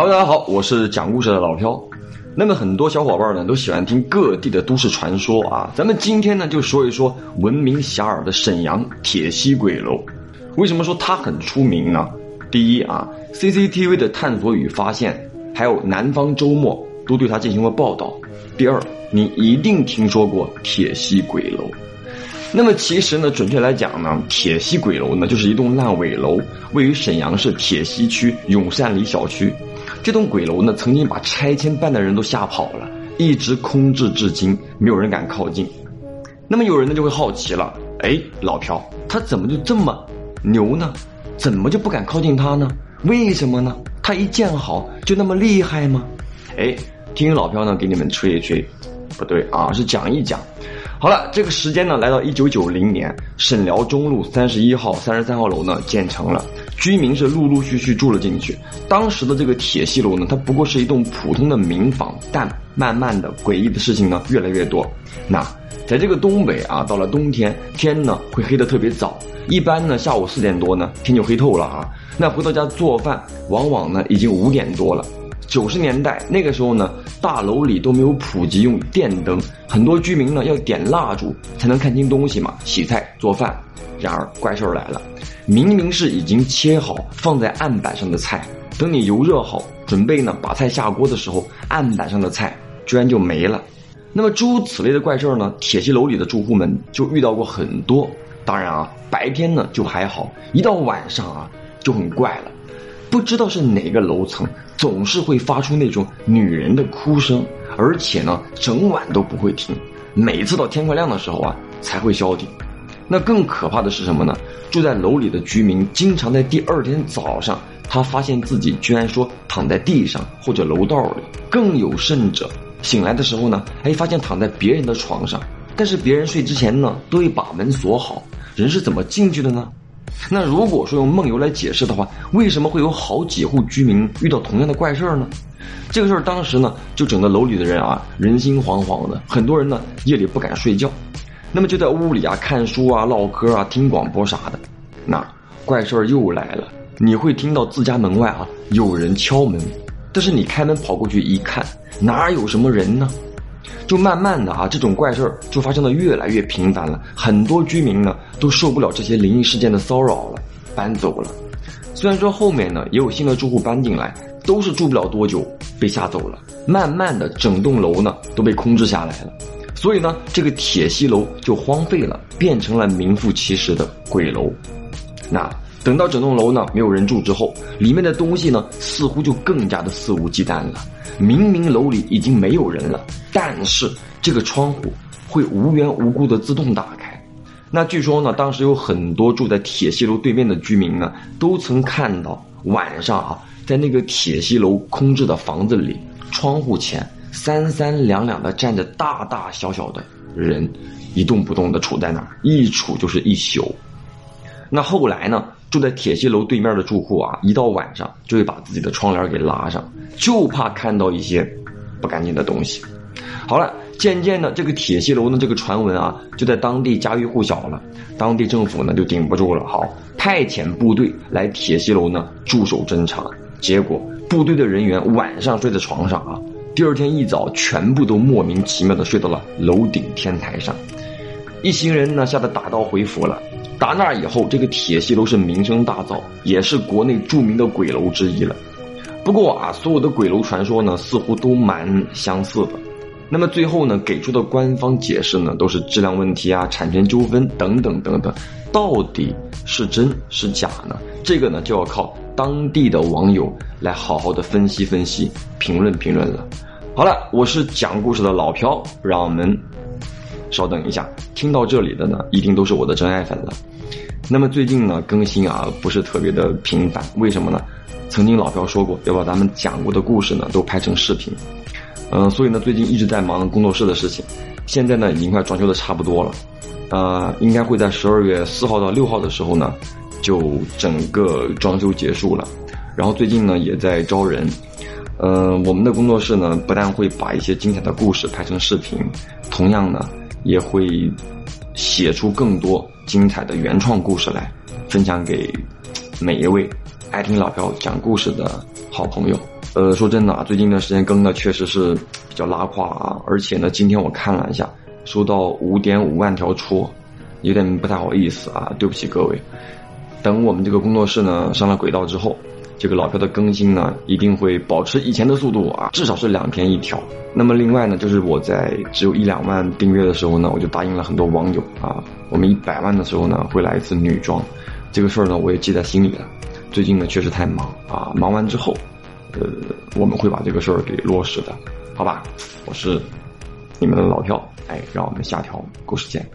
哈喽大家好，我是讲故事的老飘。那么很多小伙伴呢都喜欢听各地的都市传说啊，咱们今天呢就说一说闻名遐迩的沈阳铁西鬼楼。为什么说它很出名呢？第一啊，CCTV 的探索与发现，还有南方周末都对它进行过报道。第二，你一定听说过铁西鬼楼。那么其实呢，准确来讲呢，铁西鬼楼呢就是一栋烂尾楼，位于沈阳市铁西区永善里小区。这栋鬼楼呢，曾经把拆迁办的人都吓跑了，一直空置至今，没有人敢靠近。那么有人呢就会好奇了，哎，老朴，他怎么就这么牛呢？怎么就不敢靠近他呢？为什么呢？他一建好就那么厉害吗？哎，听老朴呢给你们吹一吹，不对啊，是讲一讲。好了，这个时间呢，来到一九九零年，沈辽中路三十一号、三十三号楼呢建成了，居民是陆陆续续住了进去。当时的这个铁西楼呢，它不过是一栋普通的民房，但慢慢的诡异的事情呢越来越多。那在这个东北啊，到了冬天，天呢会黑的特别早，一般呢下午四点多呢天就黑透了啊。那回到家做饭，往往呢已经五点多了。九十年代那个时候呢，大楼里都没有普及用电灯，很多居民呢要点蜡烛才能看清东西嘛，洗菜做饭。然而怪事儿来了，明明是已经切好放在案板上的菜，等你油热好，准备呢把菜下锅的时候，案板上的菜居然就没了。那么诸如此类的怪事儿呢，铁西楼里的住户们就遇到过很多。当然啊，白天呢就还好，一到晚上啊就很怪了。不知道是哪个楼层，总是会发出那种女人的哭声，而且呢，整晚都不会停，每次到天快亮的时候啊，才会消停。那更可怕的是什么呢？住在楼里的居民经常在第二天早上，他发现自己居然说躺在地上或者楼道里，更有甚者，醒来的时候呢，哎，发现躺在别人的床上，但是别人睡之前呢，都会把门锁好，人是怎么进去的呢？那如果说用梦游来解释的话，为什么会有好几户居民遇到同样的怪事儿呢？这个事儿当时呢，就整个楼里的人啊，人心惶惶的，很多人呢夜里不敢睡觉，那么就在屋里啊看书啊、唠嗑啊、听广播啥的。那怪事儿又来了，你会听到自家门外啊有人敲门，但是你开门跑过去一看，哪有什么人呢？就慢慢的啊，这种怪事儿就发生的越来越频繁了。很多居民呢都受不了这些灵异事件的骚扰了，搬走了。虽然说后面呢也有新的住户搬进来，都是住不了多久被吓走了。慢慢的，整栋楼呢都被空置下来了。所以呢，这个铁西楼就荒废了，变成了名副其实的鬼楼。那等到整栋楼呢没有人住之后，里面的东西呢似乎就更加的肆无忌惮了。明明楼里已经没有人了，但是这个窗户会无缘无故的自动打开。那据说呢，当时有很多住在铁西楼对面的居民呢，都曾看到晚上啊，在那个铁西楼空置的房子里，窗户前三三两两的站着大大小小的人，一动不动的杵在那儿，一杵就是一宿。那后来呢？住在铁西楼对面的住户啊，一到晚上就会把自己的窗帘给拉上，就怕看到一些不干净的东西。好了，渐渐的，这个铁西楼的这个传闻啊，就在当地家喻户晓了。当地政府呢就顶不住了，好派遣部队来铁西楼呢驻守侦查。结果部队的人员晚上睡在床上啊，第二天一早全部都莫名其妙的睡到了楼顶天台上。一行人呢吓得打道回府了。打那以后，这个铁西楼是名声大噪，也是国内著名的鬼楼之一了。不过啊，所有的鬼楼传说呢，似乎都蛮相似的。那么最后呢，给出的官方解释呢，都是质量问题啊、产权纠纷等等等等。到底是真是假呢？这个呢，就要靠当地的网友来好好的分析分析、评论评论了。好了，我是讲故事的老朴，让我们稍等一下。听到这里的呢，一定都是我的真爱粉了。那么最近呢，更新啊不是特别的频繁，为什么呢？曾经老朴说过要把咱们讲过的故事呢都拍成视频，嗯，所以呢最近一直在忙工作室的事情，现在呢已经快装修的差不多了，呃，应该会在十二月四号到六号的时候呢，就整个装修结束了。然后最近呢也在招人，呃，我们的工作室呢不但会把一些精彩的故事拍成视频，同样呢也会写出更多。精彩的原创故事来分享给每一位爱听老朴讲故事的。好朋友。呃，说真的啊，最近一段时间更的确实是比较拉胯啊，而且呢，今天我看了一下，收到五点五万条戳，有点不太好意思啊，对不起各位。等我们这个工作室呢上了轨道之后，这个老票的更新呢一定会保持以前的速度啊，至少是两天一条。那么另外呢，就是我在只有一两万订阅的时候呢，我就答应了很多网友啊，我们一百万的时候呢会来一次女装，这个事儿呢我也记在心里了。最近呢确实太忙啊，忙完之后。呃，我们会把这个事儿给落实的，好吧？我是你们的老票，哎，让我们下条故事见。